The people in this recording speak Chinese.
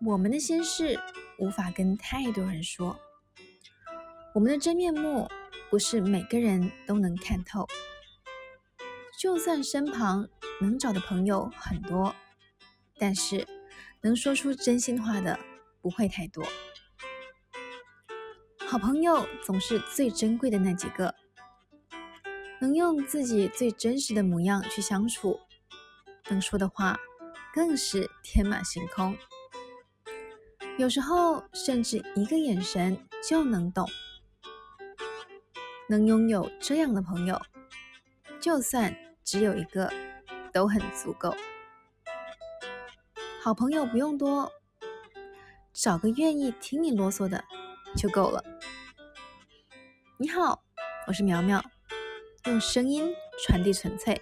我们的心事无法跟太多人说，我们的真面目不是每个人都能看透。就算身旁能找的朋友很多，但是能说出真心话的不会太多。好朋友总是最珍贵的那几个，能用自己最真实的模样去相处，能说的话更是天马行空。有时候甚至一个眼神就能懂。能拥有这样的朋友，就算。只有一个都很足够，好朋友不用多，找个愿意听你啰嗦的就够了。你好，我是苗苗，用声音传递纯粹。